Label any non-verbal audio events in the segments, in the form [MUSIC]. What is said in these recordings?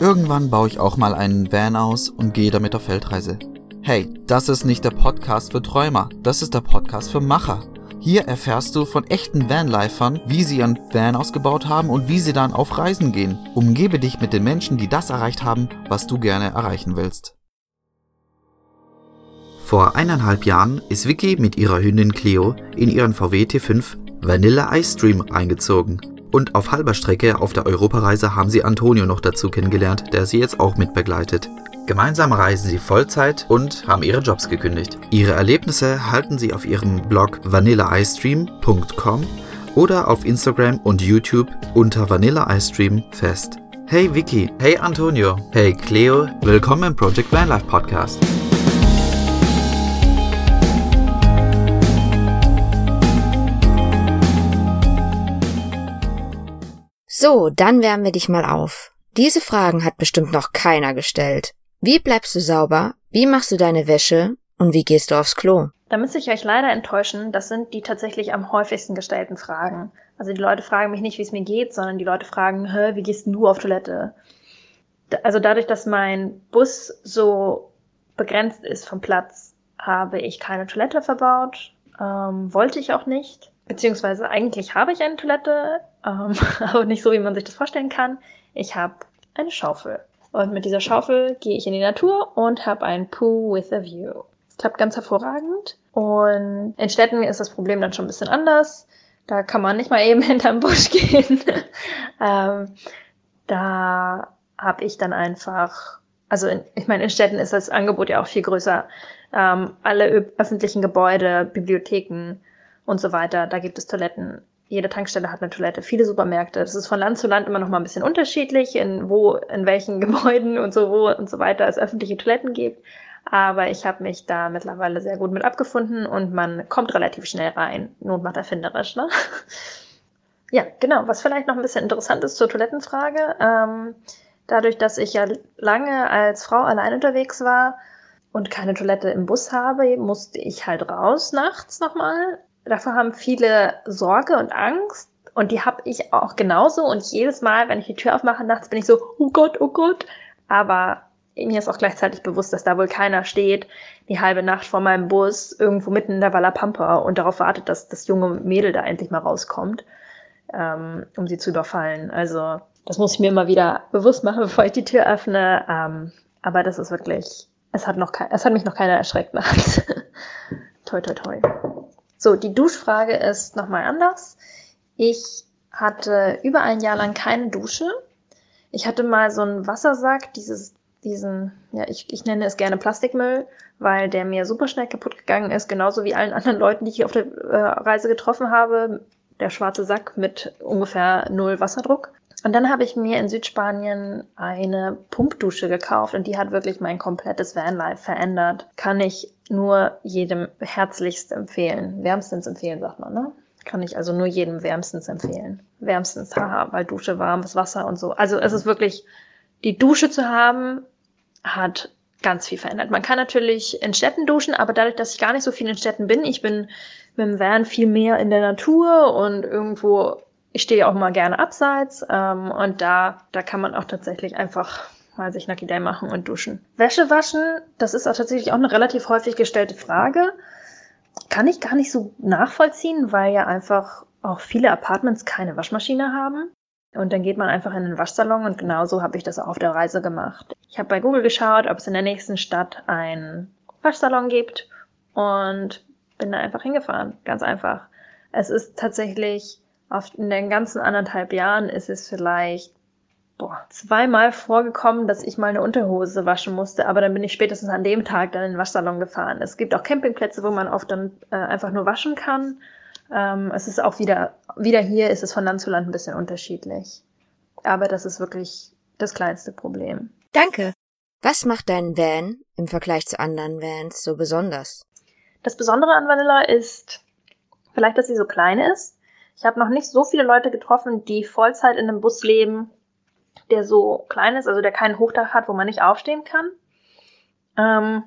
Irgendwann baue ich auch mal einen Van aus und gehe damit auf Feldreise. Hey, das ist nicht der Podcast für Träumer, das ist der Podcast für Macher. Hier erfährst du von echten Vanlifern, wie sie ihren Van ausgebaut haben und wie sie dann auf Reisen gehen. Umgebe dich mit den Menschen, die das erreicht haben, was du gerne erreichen willst. Vor eineinhalb Jahren ist Vicky mit ihrer Hündin Cleo in ihren VW T5 Vanilla Ice Stream eingezogen. Und auf halber Strecke auf der Europareise haben sie Antonio noch dazu kennengelernt, der sie jetzt auch mit begleitet. Gemeinsam reisen sie Vollzeit und haben ihre Jobs gekündigt. Ihre Erlebnisse halten sie auf ihrem Blog vanillaiCestream.com oder auf Instagram und YouTube unter Vanilla Ice Stream fest. Hey Vicky, hey Antonio, hey Cleo, willkommen im Project Vanlife Podcast. So, dann wärmen wir dich mal auf. Diese Fragen hat bestimmt noch keiner gestellt. Wie bleibst du sauber? Wie machst du deine Wäsche? Und wie gehst du aufs Klo? Da müsste ich euch leider enttäuschen, das sind die tatsächlich am häufigsten gestellten Fragen. Also die Leute fragen mich nicht, wie es mir geht, sondern die Leute fragen, Hä, wie gehst du auf Toilette? Also dadurch, dass mein Bus so begrenzt ist vom Platz, habe ich keine Toilette verbaut. Ähm, wollte ich auch nicht. Beziehungsweise eigentlich habe ich eine Toilette, ähm, [LAUGHS] aber nicht so, wie man sich das vorstellen kann. Ich habe eine Schaufel. Und mit dieser Schaufel gehe ich in die Natur und habe einen Poo with a View. Das klappt ganz hervorragend. Und in Städten ist das Problem dann schon ein bisschen anders. Da kann man nicht mal eben [LAUGHS] hinterm Busch gehen. [LAUGHS] ähm, da habe ich dann einfach, also in, ich meine, in Städten ist das Angebot ja auch viel größer. Ähm, alle öffentlichen Gebäude, Bibliotheken und so weiter, da gibt es Toiletten jede Tankstelle hat eine Toilette, viele Supermärkte. Das ist von Land zu Land immer noch mal ein bisschen unterschiedlich, in wo, in welchen [LAUGHS] Gebäuden und so wo und so weiter es öffentliche Toiletten gibt. Aber ich habe mich da mittlerweile sehr gut mit abgefunden und man kommt relativ schnell rein. Not macht erfinderisch, ne? [LAUGHS] ja, genau. Was vielleicht noch ein bisschen interessant ist zur Toilettenfrage. Ähm, dadurch, dass ich ja lange als Frau allein unterwegs war und keine Toilette im Bus habe, musste ich halt raus nachts nochmal davor haben viele Sorge und Angst. Und die habe ich auch genauso. Und jedes Mal, wenn ich die Tür aufmache nachts, bin ich so, oh Gott, oh Gott. Aber mir ist auch gleichzeitig bewusst, dass da wohl keiner steht, die halbe Nacht vor meinem Bus, irgendwo mitten in der Walla Pampa und darauf wartet, dass das junge Mädel da endlich mal rauskommt, ähm, um sie zu überfallen. Also das muss ich mir immer wieder bewusst machen, [LAUGHS] bevor ich die Tür öffne. Ähm, aber das ist wirklich, es hat noch, es hat mich noch keiner erschreckt nachts. [LAUGHS] toi, toi, toi. So, die Duschfrage ist nochmal anders. Ich hatte über ein Jahr lang keine Dusche. Ich hatte mal so einen Wassersack, dieses, diesen, ja, ich, ich nenne es gerne Plastikmüll, weil der mir super schnell kaputt gegangen ist, genauso wie allen anderen Leuten, die ich auf der äh, Reise getroffen habe. Der schwarze Sack mit ungefähr null Wasserdruck. Und dann habe ich mir in Südspanien eine Pumpdusche gekauft und die hat wirklich mein komplettes Vanlife verändert. Kann ich nur jedem herzlichst empfehlen. Wärmstens empfehlen, sagt man, ne? Kann ich also nur jedem wärmstens empfehlen. Wärmstens, haha, weil Dusche, warmes Wasser und so. Also es ist wirklich, die Dusche zu haben, hat ganz viel verändert. Man kann natürlich in Städten duschen, aber dadurch, dass ich gar nicht so viel in Städten bin, ich bin mit dem Van viel mehr in der Natur und irgendwo, ich stehe auch mal gerne abseits ähm, und da, da kann man auch tatsächlich einfach mal sich Lucky Day machen und duschen. Wäsche waschen, das ist auch tatsächlich auch eine relativ häufig gestellte Frage. Kann ich gar nicht so nachvollziehen, weil ja einfach auch viele Apartments keine Waschmaschine haben. Und dann geht man einfach in den Waschsalon und genauso habe ich das auch auf der Reise gemacht. Ich habe bei Google geschaut, ob es in der nächsten Stadt einen Waschsalon gibt und bin da einfach hingefahren. Ganz einfach. Es ist tatsächlich auf, in den ganzen anderthalb Jahren ist es vielleicht boah, zweimal vorgekommen, dass ich mal eine Unterhose waschen musste, aber dann bin ich spätestens an dem Tag dann in den Waschsalon gefahren. Es gibt auch Campingplätze, wo man oft dann äh, einfach nur waschen kann. Ähm, es ist auch wieder, wieder hier ist es von Land zu Land ein bisschen unterschiedlich. Aber das ist wirklich das kleinste Problem. Danke. Was macht dein Van im Vergleich zu anderen Vans so besonders? Das Besondere an Vanilla ist vielleicht, dass sie so klein ist. Ich habe noch nicht so viele Leute getroffen, die Vollzeit in einem Bus leben der so klein ist, also der kein Hochdach hat, wo man nicht aufstehen kann. Ähm,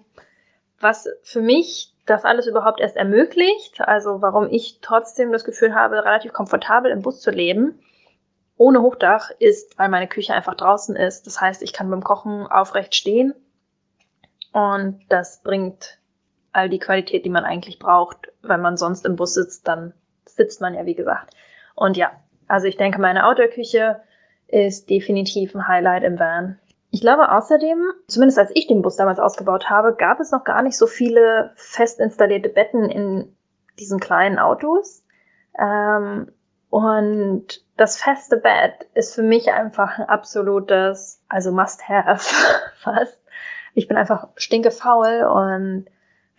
was für mich das alles überhaupt erst ermöglicht, also warum ich trotzdem das Gefühl habe, relativ komfortabel im Bus zu leben, ohne Hochdach ist, weil meine Küche einfach draußen ist. Das heißt, ich kann beim Kochen aufrecht stehen und das bringt all die Qualität, die man eigentlich braucht. Wenn man sonst im Bus sitzt, dann sitzt man ja, wie gesagt. Und ja, also ich denke, meine Outdoor-Küche ist definitiv ein Highlight im Van. Ich glaube außerdem, zumindest als ich den Bus damals ausgebaut habe, gab es noch gar nicht so viele fest installierte Betten in diesen kleinen Autos. Ähm, und das feste Bett ist für mich einfach ein absolutes, also Must-Have [LAUGHS] fast. Ich bin einfach stinkefaul und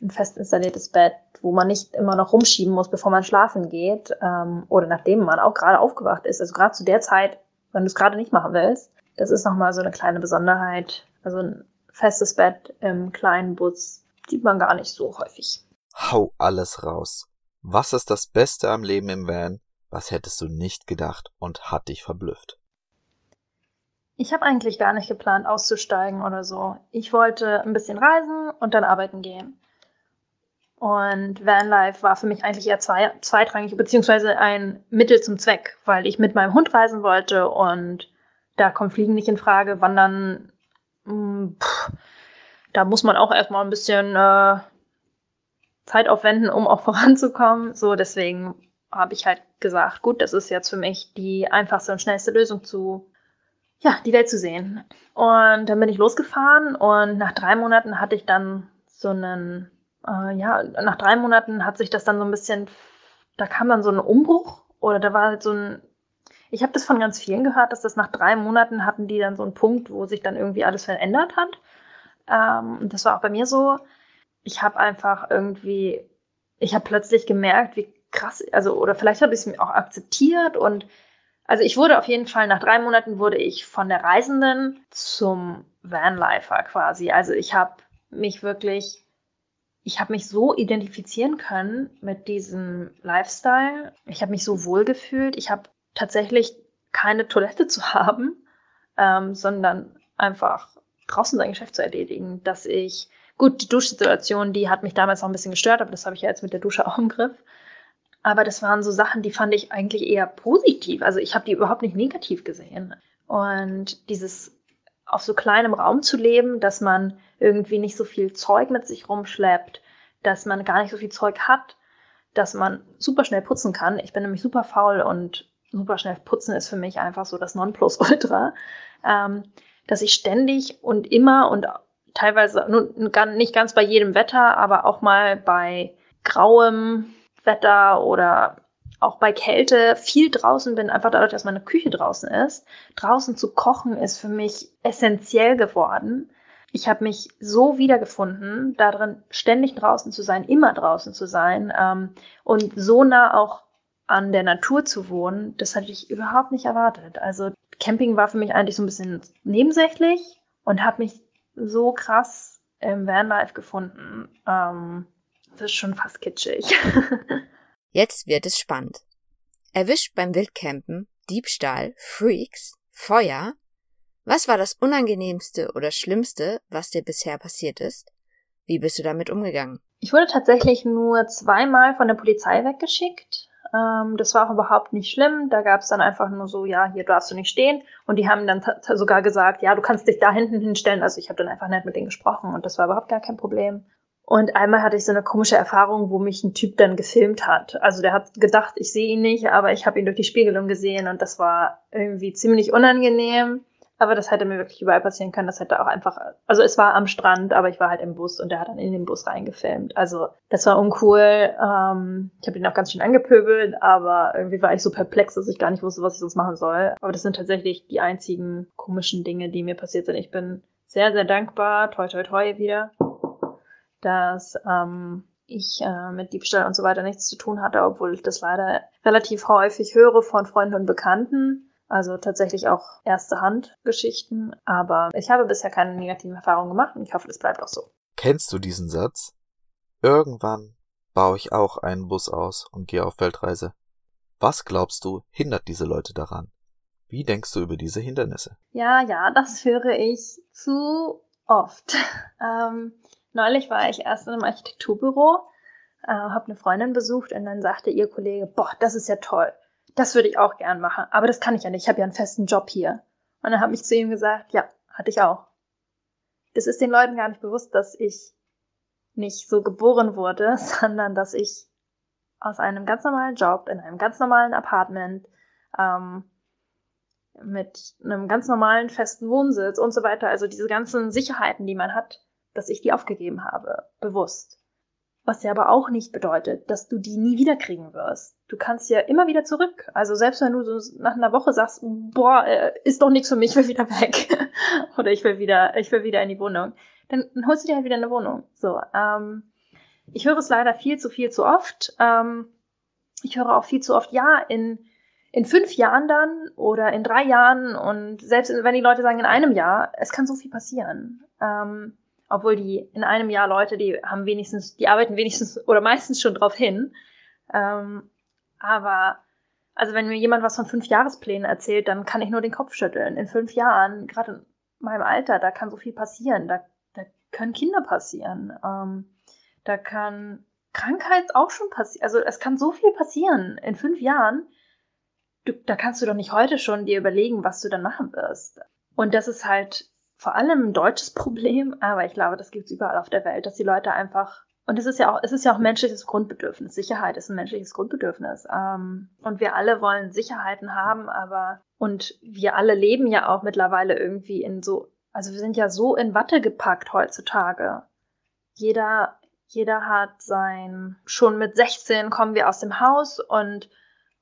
ein fest installiertes Bett, wo man nicht immer noch rumschieben muss, bevor man schlafen geht ähm, oder nachdem man auch gerade aufgewacht ist. Also gerade zu der Zeit, wenn du es gerade nicht machen willst, das ist nochmal so eine kleine Besonderheit. Also ein festes Bett im kleinen Bus sieht man gar nicht so häufig. Hau alles raus. Was ist das Beste am Leben im Van? Was hättest du nicht gedacht und hat dich verblüfft? Ich habe eigentlich gar nicht geplant, auszusteigen oder so. Ich wollte ein bisschen reisen und dann arbeiten gehen. Und Vanlife war für mich eigentlich eher zwei, zweitrangig, beziehungsweise ein Mittel zum Zweck, weil ich mit meinem Hund reisen wollte und da kommt Fliegen nicht in Frage. Wandern, mh, hm, pff, da muss man auch erstmal ein bisschen äh, Zeit aufwenden, um auch [LAUGHS] voranzukommen. So, deswegen habe ich halt gesagt, gut, das ist jetzt für mich die einfachste und schnellste Lösung zu, ja, die Welt zu sehen. Und dann bin ich losgefahren und nach drei Monaten hatte ich dann so einen, äh, ja, nach drei Monaten hat sich das dann so ein bisschen, da kam dann so ein Umbruch oder da war halt so ein ich habe das von ganz vielen gehört, dass das nach drei Monaten hatten die dann so einen Punkt, wo sich dann irgendwie alles verändert hat. Ähm, das war auch bei mir so. Ich habe einfach irgendwie, ich habe plötzlich gemerkt, wie krass, also oder vielleicht habe ich es mir auch akzeptiert und also ich wurde auf jeden Fall nach drei Monaten wurde ich von der Reisenden zum Vanlifer quasi. Also ich habe mich wirklich, ich habe mich so identifizieren können mit diesem Lifestyle. Ich habe mich so wohl gefühlt. Ich habe tatsächlich keine Toilette zu [LAUGHS] haben, ähm, sondern einfach draußen sein Geschäft zu erledigen, dass ich, gut, die Duschsituation, die hat mich damals auch ein bisschen gestört, aber das habe ich ja jetzt mit der Dusche auch im Griff. Aber das waren so Sachen, die fand ich eigentlich eher positiv. Also ich habe die überhaupt nicht negativ gesehen. Und dieses auf so kleinem Raum zu leben, dass man irgendwie nicht so viel Zeug mit sich rumschleppt, dass man gar nicht so viel Zeug hat, dass man super schnell putzen kann. Ich bin nämlich super faul und super schnell putzen ist für mich einfach so das Nonplusultra, [LAUGHS] ähm, dass ich ständig und immer und teilweise nun, nicht ganz bei jedem Wetter, aber auch mal bei grauem Wetter oder auch bei Kälte viel draußen bin, einfach dadurch, dass meine Küche draußen ist. Draußen zu kochen ist für mich essentiell geworden. Ich habe mich so wiedergefunden, darin ständig draußen zu sein, immer draußen zu sein ähm, und so nah auch an der Natur zu wohnen, das hatte ich überhaupt nicht erwartet. Also Camping war für mich eigentlich so ein bisschen nebensächlich und habe mich so krass im Vanlife gefunden. Ähm, das ist schon fast kitschig. [LAUGHS] Jetzt wird es spannend. Erwischt beim Wildcampen, Diebstahl, Freaks, Feuer. Was war das Unangenehmste oder Schlimmste, was dir bisher passiert ist? Wie bist du damit umgegangen? Ich wurde tatsächlich nur zweimal von der Polizei weggeschickt. Ähm, das war auch überhaupt nicht schlimm. Da gab es dann einfach nur so, ja, hier darfst du nicht stehen. Und die haben dann sogar gesagt, ja, du kannst dich da hinten hinstellen. Also ich habe dann einfach nett mit denen gesprochen und das war überhaupt gar kein Problem. Und einmal hatte ich so eine komische Erfahrung, wo mich ein Typ dann gefilmt hat. Also der hat gedacht, ich sehe ihn nicht, aber ich habe ihn durch die Spiegelung gesehen und das war irgendwie ziemlich unangenehm. Aber das hätte mir wirklich überall passieren können. Das hätte auch einfach, also es war am Strand, aber ich war halt im Bus und der hat dann in den Bus reingefilmt. Also das war uncool. Ähm, ich habe ihn auch ganz schön angepöbelt, aber irgendwie war ich so perplex, dass ich gar nicht wusste, was ich sonst machen soll. Aber das sind tatsächlich die einzigen komischen Dinge, die mir passiert sind. Ich bin sehr, sehr dankbar, toi, toi, toi wieder, dass ähm, ich äh, mit Diebstahl und so weiter nichts zu tun hatte, obwohl ich das leider relativ häufig höre von Freunden und Bekannten. Also tatsächlich auch erste Hand Geschichten. Aber ich habe bisher keine negativen Erfahrungen gemacht und ich hoffe, das bleibt auch so. Kennst du diesen Satz? Irgendwann baue ich auch einen Bus aus und gehe auf Weltreise. Was glaubst du, hindert diese Leute daran? Wie denkst du über diese Hindernisse? Ja, ja, das höre ich zu oft. [LAUGHS] Ähm, neulich war ich erst in einem Architekturbüro, äh, habe eine Freundin besucht und dann sagte ihr Kollege, boah, das ist ja toll das würde ich auch gern machen, aber das kann ich ja nicht, ich habe ja einen festen Job hier. Und dann habe ich zu ihm gesagt, ja, hatte ich auch. Das ist den Leuten gar nicht bewusst, dass ich nicht so geboren wurde, [LAUGHS] sondern dass ich aus einem ganz normalen Job in einem ganz normalen Apartment ähm, mit einem ganz normalen festen Wohnsitz und so weiter, also diese ganzen Sicherheiten, die man hat, dass ich die aufgegeben habe, bewusst. Was ja aber auch nicht bedeutet, dass du die nie wieder kriegen wirst. Du kannst ja immer wieder zurück. Also selbst wenn du so nach einer Woche sagst, boah, äh, ist doch nichts für mich, ich will wieder weg. [LAUGHS] Oder ich will wieder, ich will wieder in die Wohnung. Dann, holst du dir halt wieder eine Wohnung. So, ähm, ich höre es leider viel zu viel zu oft. Ähm, ich höre auch viel zu oft, ja, in, in fünf Jahren dann oder in drei Jahren und selbst wenn die Leute sagen in einem Jahr, es kann so viel passieren. Ähm, obwohl die in einem Jahr Leute, die haben wenigstens, die arbeiten wenigstens oder meistens schon drauf hin. Ähm, aber also wenn mir jemand was von fünf Jahresplänen erzählt, dann kann ich nur den Kopf schütteln. In fünf Jahren, gerade in meinem Alter, da kann so viel passieren. Da, da können Kinder passieren. Ähm, da kann Krankheit auch schon passieren. Also es kann so viel passieren in fünf Jahren. Du, da kannst du doch nicht heute schon dir überlegen, was du dann machen wirst. Und das ist halt vor allem ein deutsches [LAUGHS] Problem, aber ich glaube, das gibt es überall auf der Welt, dass die Leute einfach und es ist ja auch, es ist ja auch menschliches Grundbedürfnis. Sicherheit ist ein menschliches Grundbedürfnis. Ähm, und wir alle wollen Sicherheiten haben, aber und wir alle leben ja auch mittlerweile irgendwie in so, also wir sind ja so in Watte gepackt heutzutage. Jeder, jeder hat sein, schon mit 16 kommen wir aus dem Haus und,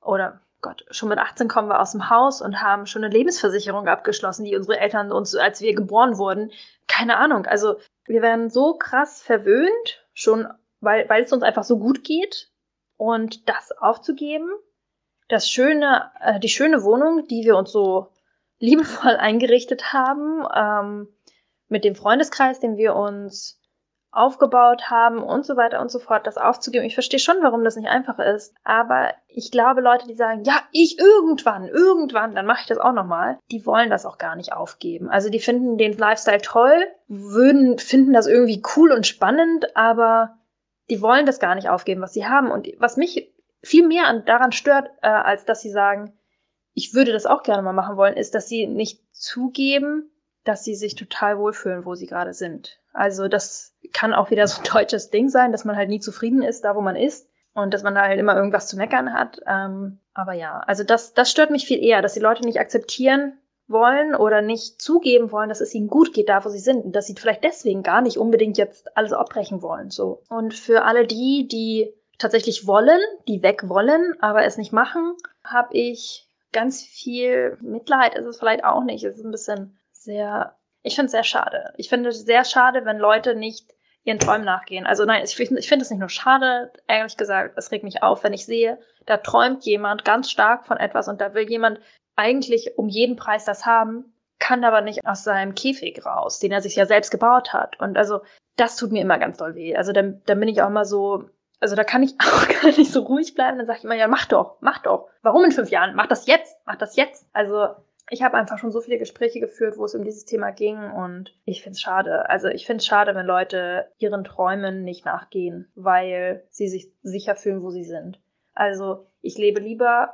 oder Gott, schon mit 18 kommen wir aus dem Haus und haben schon eine Lebensversicherung abgeschlossen, die unsere Eltern uns, als wir geboren wurden, keine Ahnung. Also wir werden so krass verwöhnt, schon weil, weil es uns einfach so gut geht. Und das aufzugeben, das schöne, äh, die schöne Wohnung, die wir uns so liebevoll [LAUGHS] eingerichtet haben, ähm, mit dem Freundeskreis, den wir uns aufgebaut haben und so weiter und so fort, das aufzugeben. Ich verstehe schon, warum das nicht einfach ist. Aber ich glaube, Leute, die sagen, ja, ich irgendwann, irgendwann, dann mache ich das auch nochmal, die wollen das auch gar nicht aufgeben. Also die finden den Lifestyle toll, würden, finden das irgendwie cool und spannend, aber die wollen das gar nicht aufgeben, was sie haben. Und was mich viel mehr an, daran stört, äh, als dass sie sagen, ich würde das auch gerne mal machen wollen, ist, dass sie nicht zugeben, dass sie sich total wohlfühlen, wo sie gerade sind. Also das kann auch wieder so ein [LAUGHS] deutsches Ding sein, dass man halt nie zufrieden ist, da wo man ist und dass man da halt immer irgendwas zu meckern hat. Ähm, aber ja, also das, das stört mich viel eher, dass die Leute nicht akzeptieren wollen oder nicht zugeben wollen, dass es ihnen gut geht, da wo sie sind und dass sie vielleicht deswegen gar nicht unbedingt jetzt alles abbrechen wollen. So. Und für alle die, die tatsächlich wollen, die weg wollen, aber es nicht machen, habe ich ganz viel Mitleid ist es vielleicht auch nicht. Es ist ein bisschen sehr, ich finde es sehr schade. Ich finde es sehr schade, wenn Leute nicht ihren Träumen nachgehen. Also nein, ich, ich finde es nicht nur schade, ehrlich gesagt, es regt mich auf, wenn ich sehe, da träumt jemand ganz stark von etwas und da will jemand eigentlich um jeden Preis das haben, kann aber nicht aus seinem Käfig raus, den er sich ja selbst gebaut hat. Und also das tut mir immer ganz doll weh. Also dann, dann bin ich auch immer so, also da kann ich [LAUGHS] auch gar nicht so ruhig bleiben. Dann sage ich immer, ja, mach doch, mach doch. Warum in fünf Jahren? Mach das jetzt, mach das jetzt. Also ich habe einfach schon so viele Gespräche geführt, wo es um dieses Thema ging und ich finde es schade. Also ich finde es schade, wenn Leute ihren Träumen nicht nachgehen, weil sie sich sicher fühlen, wo sie sind. Also ich lebe lieber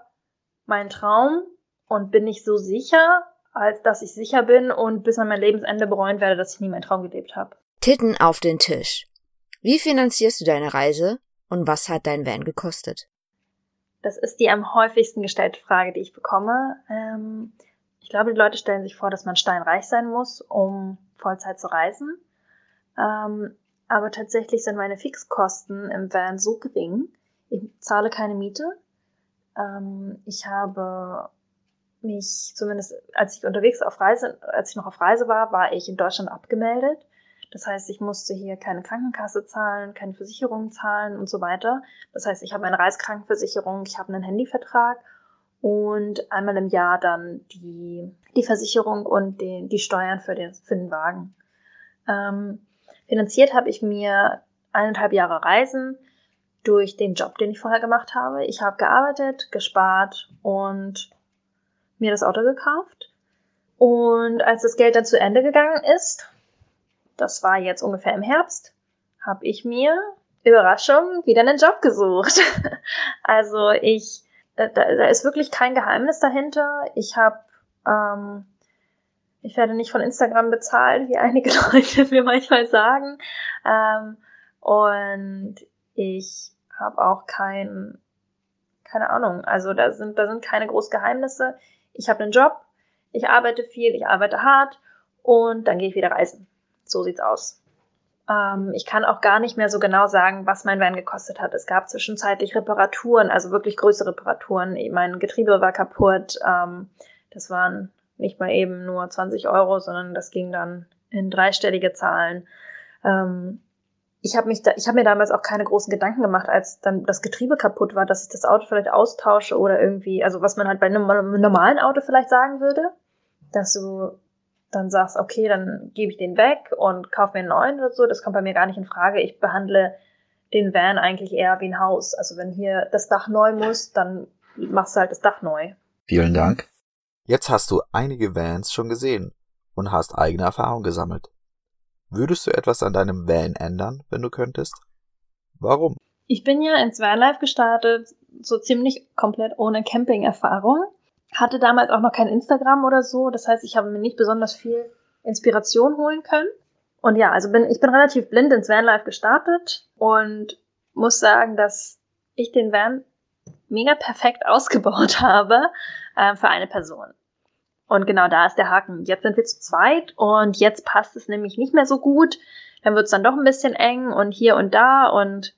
meinen Traum und bin nicht so sicher, als dass ich sicher bin und bis an mein Lebensende bereuen werde, dass ich nie meinen Traum gelebt habe. Titten auf den Tisch. Wie finanzierst du deine Reise und was hat dein Van gekostet? Das ist die am häufigsten gestellte Frage, die ich bekomme. Ähm, ich glaube, die Leute stellen sich vor, dass man steinreich sein muss, um Vollzeit zu reisen. Ähm, aber tatsächlich sind meine Fixkosten im Van so gering. Ich zahle keine Miete. Ähm, ich habe mich zumindest, als ich unterwegs auf Reise, als ich noch auf Reise war, war ich in Deutschland abgemeldet. Das heißt, ich musste hier keine Krankenkasse zahlen, keine Versicherung zahlen und so weiter. Das heißt, ich habe eine Reiskrankenversicherung, ich habe einen Handyvertrag und einmal im Jahr dann die, die Versicherung und den, die Steuern für den, für den Wagen. Ähm, finanziert habe ich mir eineinhalb Jahre Reisen durch den Job, den ich vorher gemacht habe. Ich habe gearbeitet, gespart und mir das Auto gekauft. Und als das Geld dann zu Ende gegangen ist, das war jetzt ungefähr im Herbst, habe ich mir, Überraschung, wieder einen Job gesucht. [LAUGHS] also ich da, da ist wirklich kein Geheimnis dahinter. Ich habe, ähm, ich werde nicht von Instagram bezahlt, wie [LAUGHS] einige Leute mir manchmal sagen. Ähm, und ich habe auch kein, keine Ahnung, also da sind, da sind keine großen Geheimnisse. Ich habe einen Job, ich arbeite viel, ich arbeite hart und dann gehe ich wieder reisen. So sieht's aus. Ähm, ich kann auch gar nicht mehr so genau sagen, was mein Van gekostet hat. Es gab zwischenzeitlich Reparaturen, also wirklich größere Reparaturen. Mein Getriebe war kaputt. Ähm, das waren nicht mal eben nur 20 Euro, sondern das ging dann in dreistellige Zahlen. Ähm, ich habe mich da, ich habe mir damals auch keine großen Gedanken gemacht, als dann das Getriebe kaputt war, dass ich das Auto vielleicht austausche oder irgendwie, also was man halt bei einem normalen Auto vielleicht sagen würde, dass du dann sagst, okay, dann gebe ich den weg und kaufe mir einen neuen oder so, das kommt bei mir gar nicht in Frage. Ich behandle den Van eigentlich eher wie ein Haus. Also wenn hier das Dach neu muss, dann machst du halt das Dach neu. Vielen Dank. Jetzt hast du einige Vans schon gesehen und hast eigene Erfahrung gesammelt. Würdest du etwas an deinem Van ändern, wenn du könntest? Warum? Ich bin ja ins Vanlife gestartet, so ziemlich komplett ohne Camping-Erfahrung hatte damals auch noch kein Instagram oder so. Das heißt, ich habe mir nicht besonders viel Inspiration holen können. Und ja, also bin, ich bin relativ blind ins Vanlife gestartet und muss sagen, dass ich den Van mega perfekt [LAUGHS] ausgebaut habe äh, für eine Person. Und genau da ist der Haken. Jetzt sind wir zu zweit und jetzt passt es nämlich nicht mehr so gut. Dann wird es dann doch ein bisschen eng und hier und da und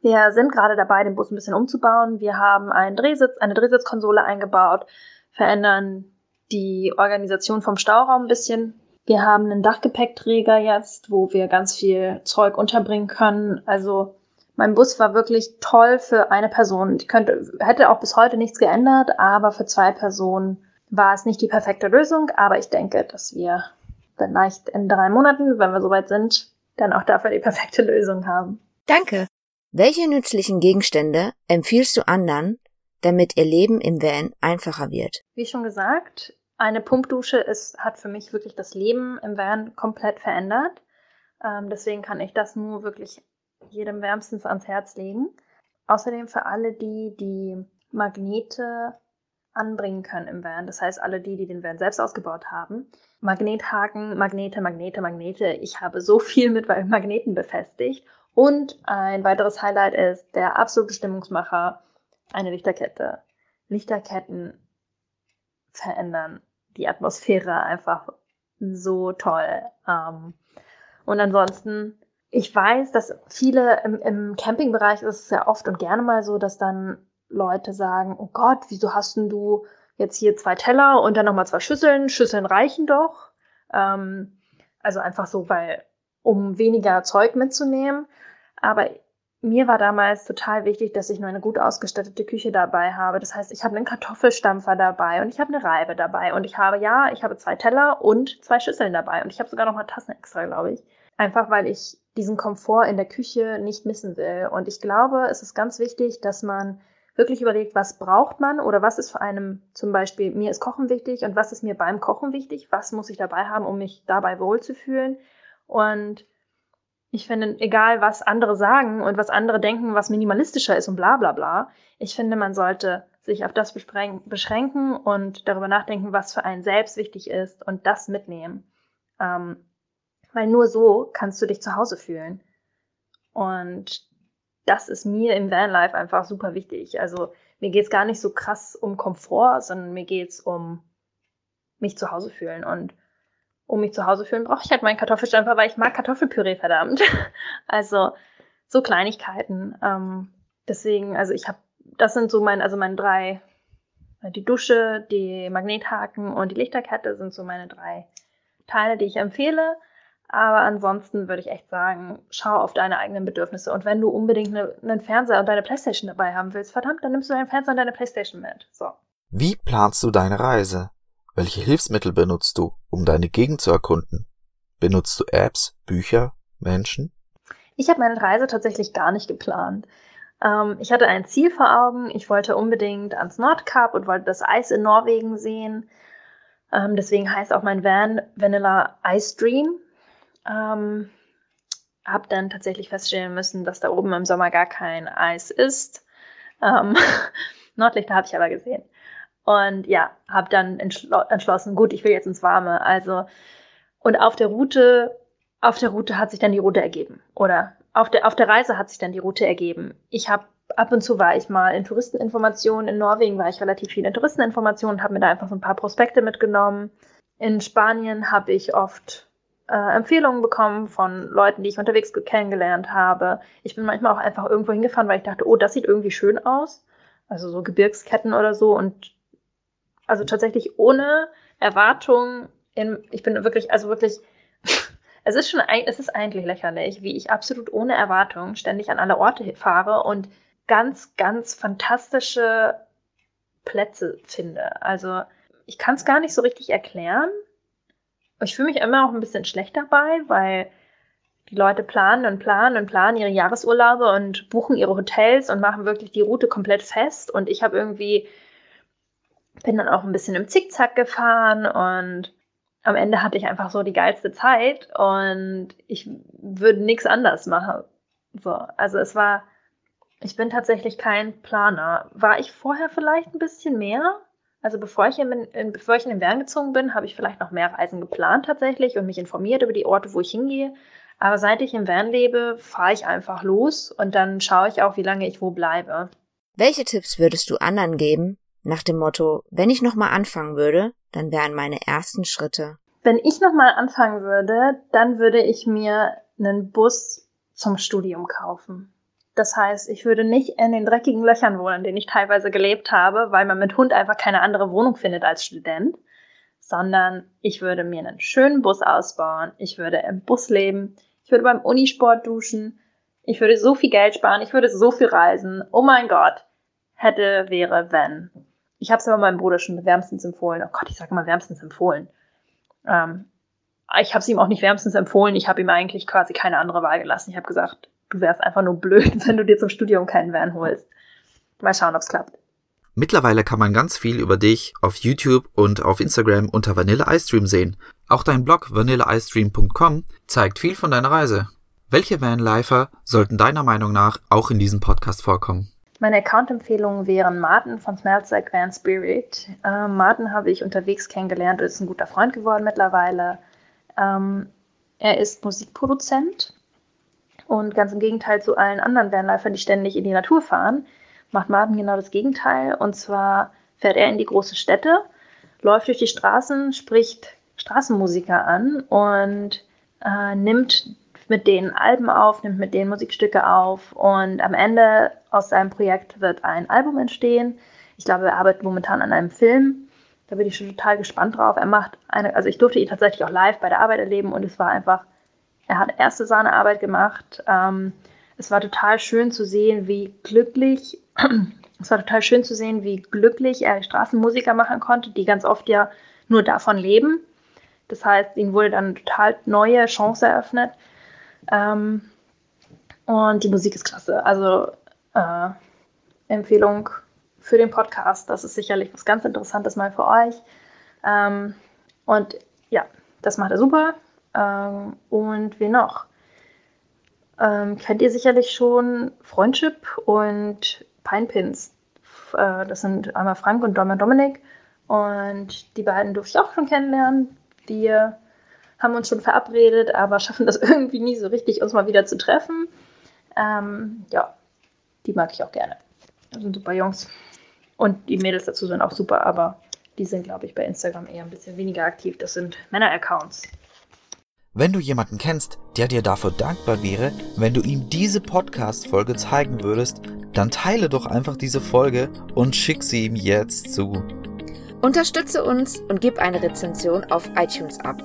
wir sind gerade dabei, den Bus ein bisschen umzubauen. Wir haben einen Drehsitz, eine Drehsitzkonsole eingebaut, verändern die Organisation vom Stauraum ein bisschen. Wir haben einen Dachgepäckträger jetzt, wo wir ganz viel Zeug unterbringen können. Also mein Bus war wirklich toll für eine Person. Ich könnte, hätte auch bis heute nichts geändert, aber für zwei Personen war es nicht die perfekte Lösung. Aber ich denke, dass wir vielleicht in drei Monaten, wenn wir soweit sind, dann auch dafür die perfekte Lösung haben. Danke. Welche nützlichen Gegenstände empfiehlst du anderen, damit ihr Leben im Van einfacher wird? Wie schon gesagt, eine Pumpdusche ist, hat für mich wirklich das Leben im Van komplett verändert. Ähm, deswegen kann ich das nur wirklich jedem wärmstens ans Herz legen. Außerdem für alle die, die Magnete anbringen können im Van. Das heißt, alle die, die den Van selbst ausgebaut haben. Magnethaken, Magnete, Magnete, Magnete. Ich habe so viel mit Magneten befestigt und ein weiteres Highlight ist der absolute Stimmungsmacher, eine Lichterkette. Lichterketten verändern die Atmosphäre einfach so toll. Ähm, und ansonsten, ich weiß, dass viele im, im Campingbereich ist es ja oft und gerne mal so, dass dann Leute sagen, oh Gott, wieso hast denn du jetzt hier zwei Teller und dann nochmal zwei Schüsseln? Schüsseln reichen doch. Ähm, also einfach so, weil, um weniger Zeug mitzunehmen. Aber mir war damals total wichtig, dass ich nur eine gut ausgestattete Küche dabei habe. Das heißt, ich habe einen Kartoffelstampfer dabei und ich habe eine Reibe dabei und ich habe, ja, ich habe zwei Teller und zwei Schüsseln dabei und ich habe sogar noch mal Tassen extra, glaube ich. Einfach weil ich diesen Komfort in der Küche nicht missen will. Und ich glaube, es ist ganz wichtig, dass man wirklich überlegt, was braucht man oder was ist für einem zum Beispiel, mir ist Kochen wichtig und was ist mir beim Kochen wichtig, was muss ich dabei haben, um mich dabei wohlzufühlen. Und ich finde, egal was andere sagen und was andere denken, was minimalistischer ist und bla bla bla, ich finde, man sollte sich auf das beschränken und darüber nachdenken, was für einen selbst wichtig ist und das mitnehmen. Ähm, weil nur so kannst du dich zu Hause fühlen. Und das ist mir im Vanlife einfach super wichtig. Also mir geht es gar nicht so krass um Komfort, sondern mir geht es um mich zu Hause fühlen. Und um mich zu Hause fühlen, brauche ich halt meinen Kartoffelstampfer, weil ich mag Kartoffelpüree verdammt. [LAUGHS] also so Kleinigkeiten. Ähm, deswegen, also ich habe, das sind so mein, also meine drei, die Dusche, die Magnethaken und die Lichterkette sind so meine drei Teile, die ich empfehle. Aber ansonsten würde ich echt sagen, schau auf deine eigenen Bedürfnisse. Und wenn du unbedingt eine, einen Fernseher und deine Playstation dabei haben willst, verdammt, dann nimmst du deinen Fernseher und deine Playstation mit. So. Wie planst du deine Reise? Welche Hilfsmittel benutzt du, um deine Gegend zu erkunden? Benutzt du Apps, Bücher, Menschen? Ich habe meine Reise tatsächlich gar nicht geplant. Ähm, ich hatte ein Ziel vor Augen. Ich wollte unbedingt ans Nordkap und wollte das Eis in Norwegen sehen. Ähm, deswegen heißt auch mein Van Vanilla Ice Dream. Ähm, habe dann tatsächlich feststellen müssen, dass da oben im Sommer gar kein Eis ist. Ähm, [LAUGHS] Nordlichter habe ich aber gesehen. Und ja, habe dann entschl entschlossen, gut, ich will jetzt ins Warme. Also, und auf der Route, auf der Route hat sich dann die Route ergeben. Oder auf der, auf der Reise hat sich dann die Route ergeben. Ich habe ab und zu war ich mal in Touristeninformationen. In Norwegen war ich relativ viel in Touristeninformationen, habe mir da einfach so ein paar Prospekte mitgenommen. In Spanien habe ich oft äh, Empfehlungen bekommen von Leuten, die ich unterwegs kennengelernt habe. Ich bin manchmal auch einfach irgendwo hingefahren, weil ich dachte, oh, das sieht irgendwie schön aus. Also so Gebirgsketten oder so und also tatsächlich ohne Erwartung in, ich bin wirklich, also wirklich, [LAUGHS] es ist schon, es ist eigentlich lächerlich, wie ich absolut ohne Erwartung ständig an alle Orte fahre und ganz, ganz fantastische Plätze finde. Also ich kann es gar nicht so richtig erklären. Ich fühle mich immer auch ein bisschen schlecht dabei, weil die Leute planen und planen und planen ihre Jahresurlaube und buchen ihre Hotels und machen wirklich die Route komplett fest. Und ich habe irgendwie bin dann auch ein bisschen im Zickzack gefahren und am Ende hatte ich einfach so die geilste Zeit und ich würde nichts anders machen. So, also es war, ich bin tatsächlich kein Planer. War ich vorher vielleicht ein bisschen mehr? Also bevor ich in, in, bevor ich in den Bern gezogen bin, habe ich vielleicht noch mehr Reisen geplant tatsächlich und mich informiert über die Orte, wo ich hingehe. Aber seit ich im Van lebe, fahre ich einfach los und dann schaue ich auch, wie lange ich wo bleibe. Welche Tipps würdest du anderen geben, nach dem Motto, wenn ich nochmal anfangen würde, dann wären meine ersten Schritte. Wenn ich nochmal anfangen würde, dann würde ich mir einen Bus zum Studium kaufen. Das heißt, ich würde nicht in den dreckigen Löchern wohnen, in denen ich teilweise gelebt habe, weil man mit Hund einfach keine andere Wohnung findet als Student, sondern ich würde mir einen schönen Bus ausbauen, ich würde im Bus leben, ich würde beim Unisport duschen, ich würde so viel Geld sparen, ich würde so viel reisen. Oh mein Gott, hätte, wäre, wenn. Ich habe es aber meinem Bruder schon wärmstens empfohlen. Oh Gott, ich sage immer wärmstens empfohlen. Ähm, ich habe es ihm auch nicht wärmstens empfohlen. Ich habe ihm eigentlich quasi keine andere Wahl gelassen. Ich habe gesagt, du wärst einfach nur blöd, [LAUGHS] wenn du dir zum Studium keinen Van holst. Mal schauen, ob es klappt. Mittlerweile kann man ganz viel über dich auf YouTube und auf Instagram unter Vanilla Ice Stream sehen. Auch dein Blog vanilleiCestream.com zeigt viel von deiner Reise. Welche Vanlifer sollten deiner Meinung nach auch in diesem Podcast vorkommen? Meine Account-Empfehlungen wären Martin von Smells Like Van Spirit. Ähm, Martin habe ich unterwegs kennengelernt und ist ein guter Freund geworden mittlerweile. Ähm, er ist Musikproduzent und ganz im Gegenteil zu allen anderen Vanlifern, die ständig in die Natur fahren, macht Martin genau das Gegenteil. Und zwar fährt er in die große Städte, läuft durch die Straßen, spricht Straßenmusiker an und äh, nimmt mit denen Alben auf, nimmt mit denen Musikstücke auf und am Ende aus seinem Projekt wird ein Album entstehen. Ich glaube, er arbeitet momentan an einem Film. Da bin ich schon total gespannt drauf. Er macht eine, also ich durfte ihn tatsächlich auch live bei der Arbeit erleben und es war einfach, er hat erste Sahnearbeit gemacht. Ähm, es war total schön zu sehen, wie glücklich, [CLEARS THROAT] es war total schön zu sehen, wie glücklich er Straßenmusiker machen konnte, die ganz oft ja nur davon leben. Das heißt, ihnen wurde dann eine total neue Chance eröffnet. Ähm, und die Musik ist klasse. Also äh, Empfehlung für den Podcast. Das ist sicherlich was ganz Interessantes mal für euch. Ähm, und ja, das macht er super. Ähm, und wie noch? Ähm, kennt ihr sicherlich schon Freundship und Pinepins. Äh, das sind einmal Frank und Dominik. Und die beiden durfte ich auch schon kennenlernen. Wir haben uns schon verabredet, aber schaffen das [LAUGHS] irgendwie nie so richtig, uns mal wieder zu treffen. Ähm, ja, die mag ich auch gerne. Das sind super Jungs. Und die Mädels dazu sind auch super, aber die sind, glaube ich, bei Instagram eher ein bisschen weniger aktiv. Das sind Männer-Accounts. Wenn du jemanden kennst, der dir dafür dankbar wäre, wenn du ihm diese Podcast-Folge zeigen würdest, dann teile doch einfach diese Folge und schick sie ihm jetzt zu. Unterstütze uns und gib eine Rezension auf iTunes ab.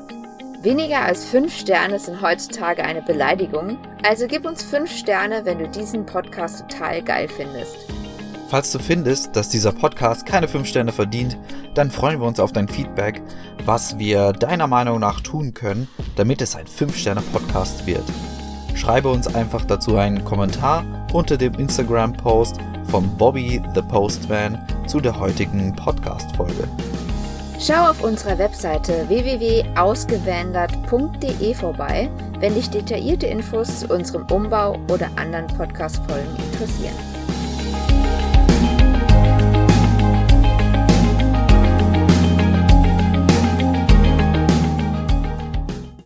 Weniger als 5 Sterne sind heutzutage eine Beleidigung, also gib uns 5 Sterne, wenn du diesen Podcast total geil findest. Falls du findest, dass dieser Podcast keine 5 Sterne verdient, dann freuen wir uns auf dein Feedback, was wir deiner Meinung nach tun können, damit es ein 5-Sterne-Podcast wird. Schreibe uns einfach dazu einen Kommentar unter dem Instagram-Post von Bobby the Postman zu der heutigen Podcast-Folge. Schau auf unserer Webseite www.ausgewandert.de vorbei, wenn dich detaillierte Infos zu unserem Umbau oder anderen Podcast-Folgen interessieren.